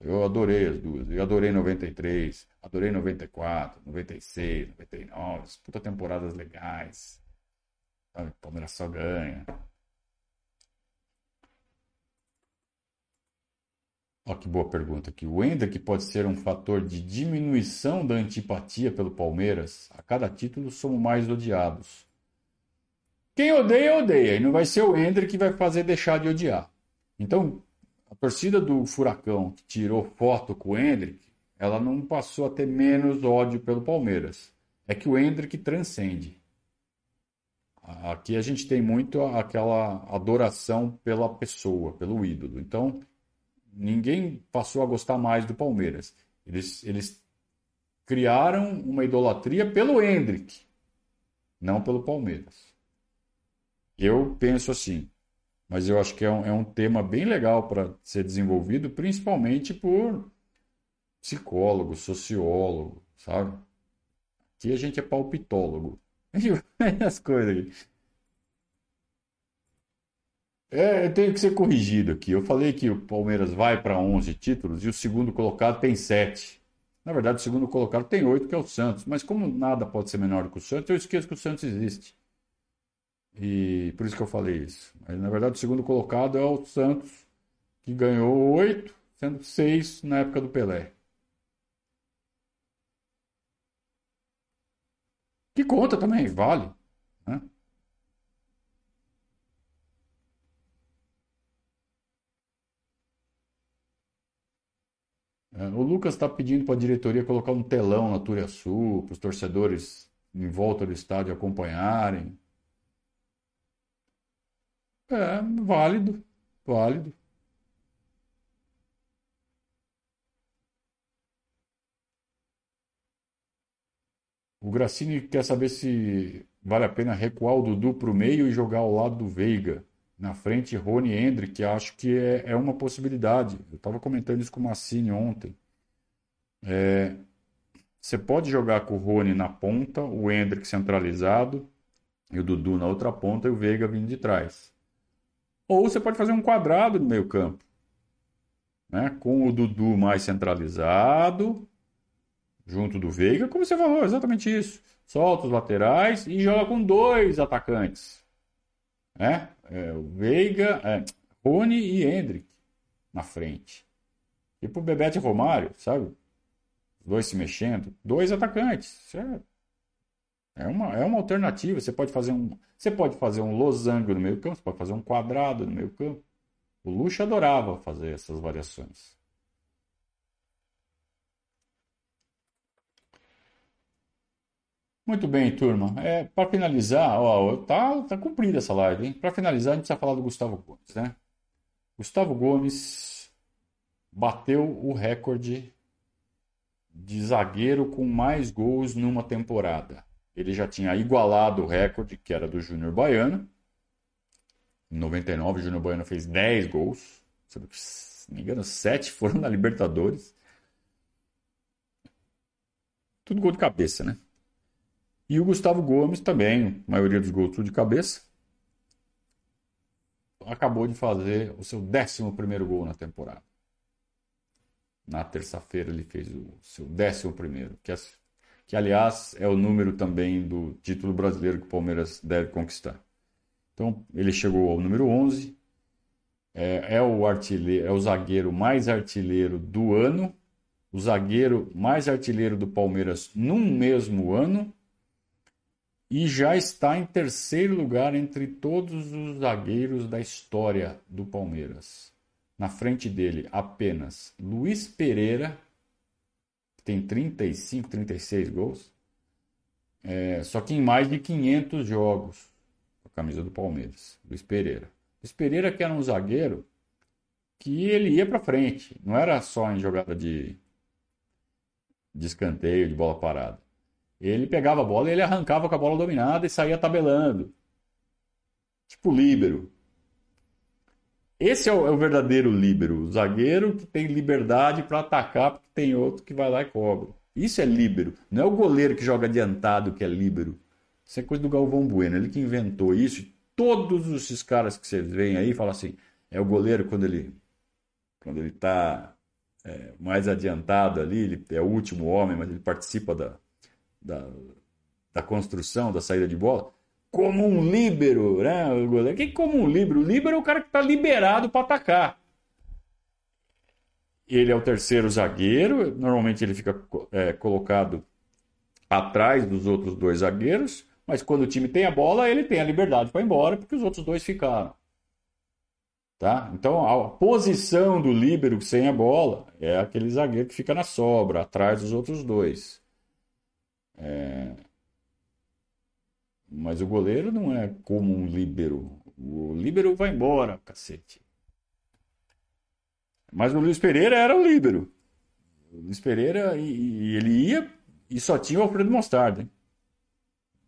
Eu adorei as duas. Eu adorei 93, adorei 94, 96, 99. Puta temporadas legais. Sabe? Palmeiras só ganha. Olha que boa pergunta aqui. O Hendrick pode ser um fator de diminuição da antipatia pelo Palmeiras? A cada título somos mais odiados. Quem odeia, odeia. E não vai ser o Hendrick que vai fazer deixar de odiar. Então, torcida do Furacão, que tirou foto com o Hendrick, ela não passou a ter menos ódio pelo Palmeiras. É que o Hendrick transcende. Aqui a gente tem muito aquela adoração pela pessoa, pelo ídolo. Então, ninguém passou a gostar mais do Palmeiras. Eles, eles criaram uma idolatria pelo Hendrick, não pelo Palmeiras. Eu penso assim, mas eu acho que é um, é um tema bem legal para ser desenvolvido, principalmente por psicólogo, sociólogo, sabe? Aqui a gente é palpitólogo. As coisas. É, eu tenho que ser corrigido aqui. Eu falei que o Palmeiras vai para 11 títulos e o segundo colocado tem 7. Na verdade, o segundo colocado tem 8, que é o Santos. Mas como nada pode ser menor do que o Santos, eu esqueço que o Santos existe. E por isso que eu falei isso. Mas, na verdade, o segundo colocado é o Santos, que ganhou 8, sendo 6 na época do Pelé. Que conta também, vale. Né? É, o Lucas está pedindo para a diretoria colocar um telão na Túria Sul, para os torcedores em volta do estádio acompanharem. É, válido, válido. O Grassini quer saber se vale a pena recuar o Dudu para o meio e jogar ao lado do Veiga. Na frente, Rony e Hendrick, acho que é, é uma possibilidade. Eu estava comentando isso com o Massini ontem. É, você pode jogar com o Rony na ponta, o Hendrick centralizado, e o Dudu na outra ponta e o Veiga vindo de trás. Ou você pode fazer um quadrado no meio campo, né? com o Dudu mais centralizado, junto do Veiga, como você falou, exatamente isso. Solta os laterais e joga com dois atacantes. Né? É, o Veiga, é, Rony e Hendrick na frente. Tipo Bebete e Romário, sabe? Os dois se mexendo. Dois atacantes. Certo? É uma, é uma alternativa. Você pode fazer um, você pode fazer um losango no meio campo, você pode fazer um quadrado no meio campo. O Luxo adorava fazer essas variações. Muito bem, turma. É, para finalizar, ó, tá, tá cumprida essa live, hein? Para finalizar, a gente precisa falar do Gustavo Gomes, né? Gustavo Gomes bateu o recorde de zagueiro com mais gols numa temporada. Ele já tinha igualado o recorde, que era do Júnior Baiano. Em 99, o Júnior Baiano fez 10 gols. Se não me engano, 7 foram na Libertadores. Tudo gol de cabeça, né? E o Gustavo Gomes também, a maioria dos gols tudo de cabeça. Acabou de fazer o seu 11 gol na temporada. Na terça-feira ele fez o seu 11, que é que aliás é o número também do título brasileiro que o Palmeiras deve conquistar. Então ele chegou ao número 11, é, é o artilheiro, é o zagueiro mais artilheiro do ano, o zagueiro mais artilheiro do Palmeiras num mesmo ano e já está em terceiro lugar entre todos os zagueiros da história do Palmeiras. Na frente dele, apenas Luiz Pereira, tem 35, 36 gols, é, só que em mais de 500 jogos a camisa do Palmeiras. Luiz Pereira. Luiz Pereira que era um zagueiro que ele ia para frente, não era só em jogada de, de escanteio, de bola parada. Ele pegava a bola e ele arrancava com a bola dominada e saía tabelando. Tipo líbero. Esse é o, é o verdadeiro líbero, o zagueiro que tem liberdade para atacar tem outro que vai lá e cobra. Isso é líbero. Não é o goleiro que joga adiantado que é líbero. Isso é coisa do Galvão Bueno, ele que inventou isso. Todos esses caras que vocês veem aí falam assim, é o goleiro quando ele quando ele está é, mais adiantado ali, ele é o último homem, mas ele participa da, da, da construção, da saída de bola, como um líbero, né? O goleiro. Que como um líbero? O líbero é o cara que está liberado para atacar. Ele é o terceiro zagueiro, normalmente ele fica é, colocado atrás dos outros dois zagueiros, mas quando o time tem a bola, ele tem a liberdade para ir embora, porque os outros dois ficaram. Tá? Então, a posição do líbero sem a bola é aquele zagueiro que fica na sobra, atrás dos outros dois. É... Mas o goleiro não é como um líbero. O líbero vai embora, cacete. Mas o Luiz Pereira era o líbero. O Luiz Pereira, e, e ele ia e só tinha o Alfredo Mostarda. Hein?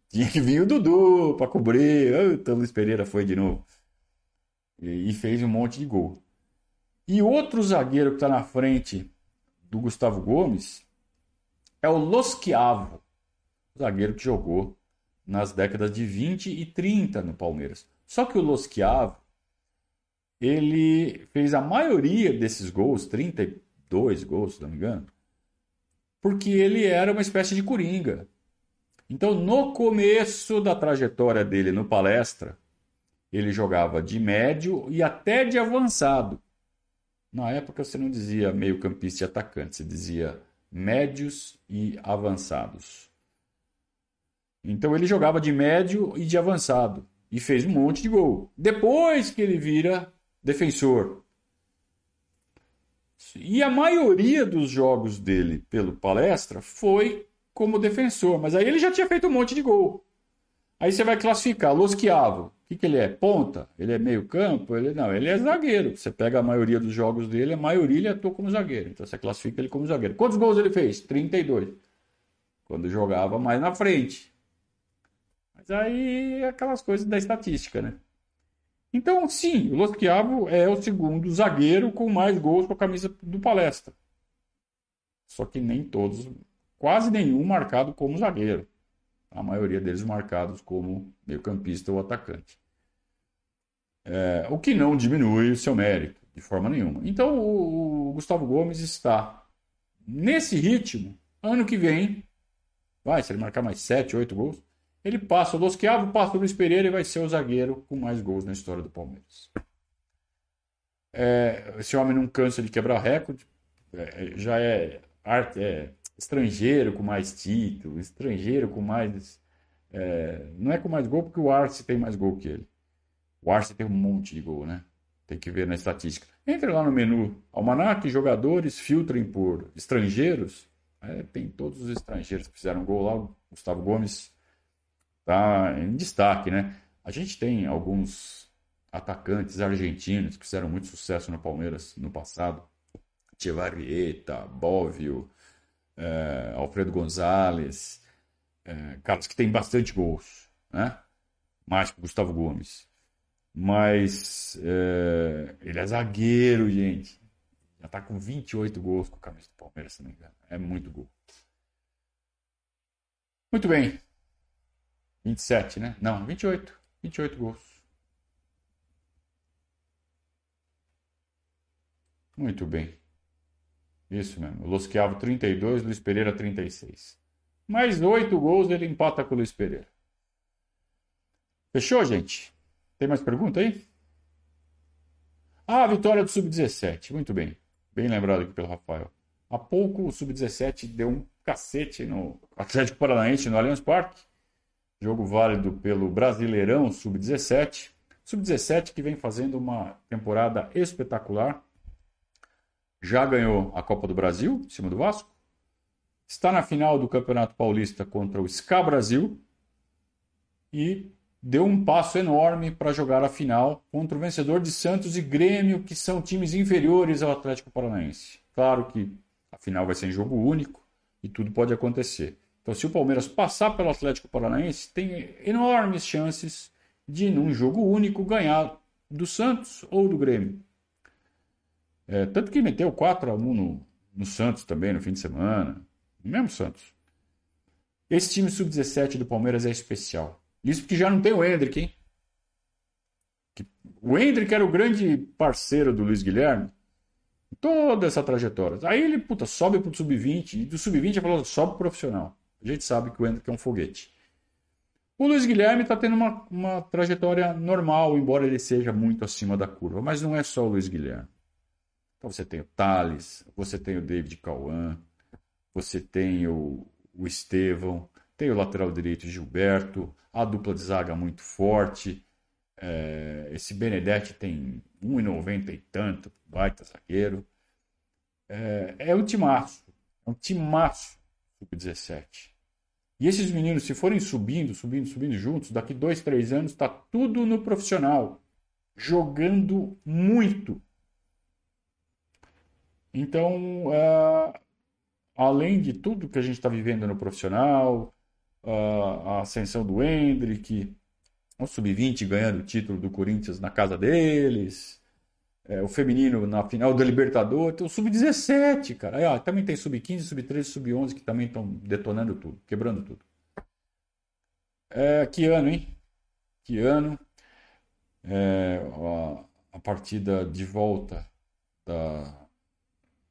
Tinha que vir o Dudu para cobrir. Então o Luiz Pereira foi de novo. E, e fez um monte de gol. E outro zagueiro que está na frente do Gustavo Gomes é o Losquiavo zagueiro que jogou nas décadas de 20 e 30 no Palmeiras. Só que o Losquiavo, ele fez a maioria desses gols, 32 gols, se não me engano, porque ele era uma espécie de coringa. Então, no começo da trajetória dele no palestra, ele jogava de médio e até de avançado. Na época você não dizia meio-campista e atacante, você dizia médios e avançados. Então ele jogava de médio e de avançado e fez um monte de gol. Depois que ele vira defensor. E a maioria dos jogos dele pelo palestra foi como defensor, mas aí ele já tinha feito um monte de gol. Aí você vai classificar Losquiavo. O que, que ele é? Ponta? Ele é meio campo? Ele não, ele é zagueiro. Você pega a maioria dos jogos dele, a maioria ele atuou como zagueiro. Então você classifica ele como zagueiro. Quantos gols ele fez? 32. Quando jogava mais na frente. Mas aí é aquelas coisas da estatística, né? Então, sim, o Los Chiavo é o segundo zagueiro com mais gols com a camisa do Palestra. Só que nem todos, quase nenhum marcado como zagueiro. A maioria deles marcados como meio-campista ou atacante. É, o que não diminui o seu mérito, de forma nenhuma. Então, o, o Gustavo Gomes está nesse ritmo. Ano que vem, vai, se ele marcar mais 7, 8 gols, ele passa o Losquiavo, passa o Luiz Pereira e vai ser o zagueiro com mais gols na história do Palmeiras. É, esse homem não cansa de quebrar recorde, é, já é, arte, é, estrangeiro com mais título, estrangeiro com mais. É, não é com mais gol, porque o Arce tem mais gol que ele. O Arce tem um monte de gol, né? Tem que ver na estatística. Entre lá no menu Almanac, jogadores, filtrem por estrangeiros. É, tem todos os estrangeiros que fizeram gol lá. Gustavo Gomes está em destaque, né? A gente tem alguns atacantes argentinos que fizeram muito sucesso no Palmeiras no passado. Tchevarrieta, Bóvio, é, Alfredo Gonzalez, é, caras que têm bastante gols, né? Mais que Gustavo Gomes. Mas é, ele é zagueiro, gente. Já está com 28 gols com a camisa do Palmeiras, se não me engano. É muito gol. Muito bem. 27, né? Não, 28. 28 gols. Muito bem. Isso mesmo. Los Chiavo 32, Luiz Pereira 36. Mais 8 gols ele empata com o Luiz Pereira. Fechou, gente? Tem mais pergunta aí? Ah, vitória do Sub-17. Muito bem. Bem lembrado aqui pelo Rafael. Há pouco o Sub-17 deu um cacete no Atlético Paranaense no Allianz Parque. Jogo válido pelo Brasileirão Sub-17. Sub-17 que vem fazendo uma temporada espetacular. Já ganhou a Copa do Brasil, em cima do Vasco. Está na final do Campeonato Paulista contra o SCA Brasil. E deu um passo enorme para jogar a final contra o vencedor de Santos e Grêmio, que são times inferiores ao Atlético Paranaense. Claro que a final vai ser em jogo único e tudo pode acontecer. Então, se o Palmeiras passar pelo Atlético Paranaense, tem enormes chances de, num jogo único, ganhar do Santos ou do Grêmio. É, tanto que meteu 4 a 1 no, no Santos também no fim de semana. Mesmo Santos. Esse time sub-17 do Palmeiras é especial. Isso porque já não tem o Hendrick, hein? O Hendrick era o grande parceiro do Luiz Guilherme. Toda essa trajetória. Aí ele, puta, sobe pro sub-20. E do sub-20 ele falou, sobe pro profissional. A gente sabe que o Hendrick é um foguete. O Luiz Guilherme está tendo uma, uma trajetória normal, embora ele seja muito acima da curva. Mas não é só o Luiz Guilherme. Então você tem o Thales, você tem o David Cauã, você tem o, o Estevão, tem o lateral direito Gilberto, a dupla de zaga muito forte. É, esse Benedetti tem 1,90 e tanto, baita zagueiro. É, é um timaço, é um timaço sub-17. E esses meninos, se forem subindo, subindo, subindo juntos, daqui dois, três anos, está tudo no profissional, jogando muito. Então, uh, além de tudo que a gente está vivendo no profissional, a ascensão do Hendrick, o Sub-20 ganhando o título do Corinthians na casa deles, é, o feminino na final da Libertadores, o Sub-17, cara. Aí, ó, também tem Sub-15, Sub-13, Sub-11 que também estão detonando tudo, quebrando tudo. É, que ano, hein? Que ano. É, a, a partida de volta da,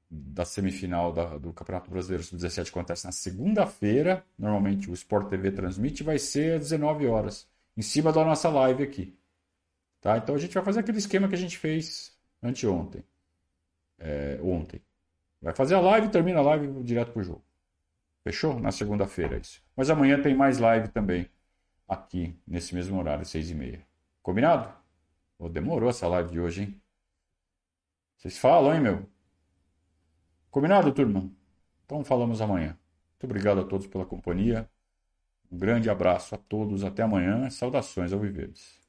da semifinal da, do Campeonato Brasileiro Sub-17 acontece na segunda-feira. Normalmente o Sport TV transmite vai ser às 19 horas, em cima da nossa live aqui. Tá? Então a gente vai fazer aquele esquema que a gente fez anteontem. É, ontem. Vai fazer a live, termina a live direto pro jogo. Fechou? Na segunda-feira isso. Mas amanhã tem mais live também. Aqui, nesse mesmo horário, seis e meia. Combinado? Oh, demorou essa live de hoje, hein? Vocês falam, hein, meu? Combinado, turma? Então falamos amanhã. Muito obrigado a todos pela companhia. Um grande abraço a todos. Até amanhã. Saudações ao Viveres.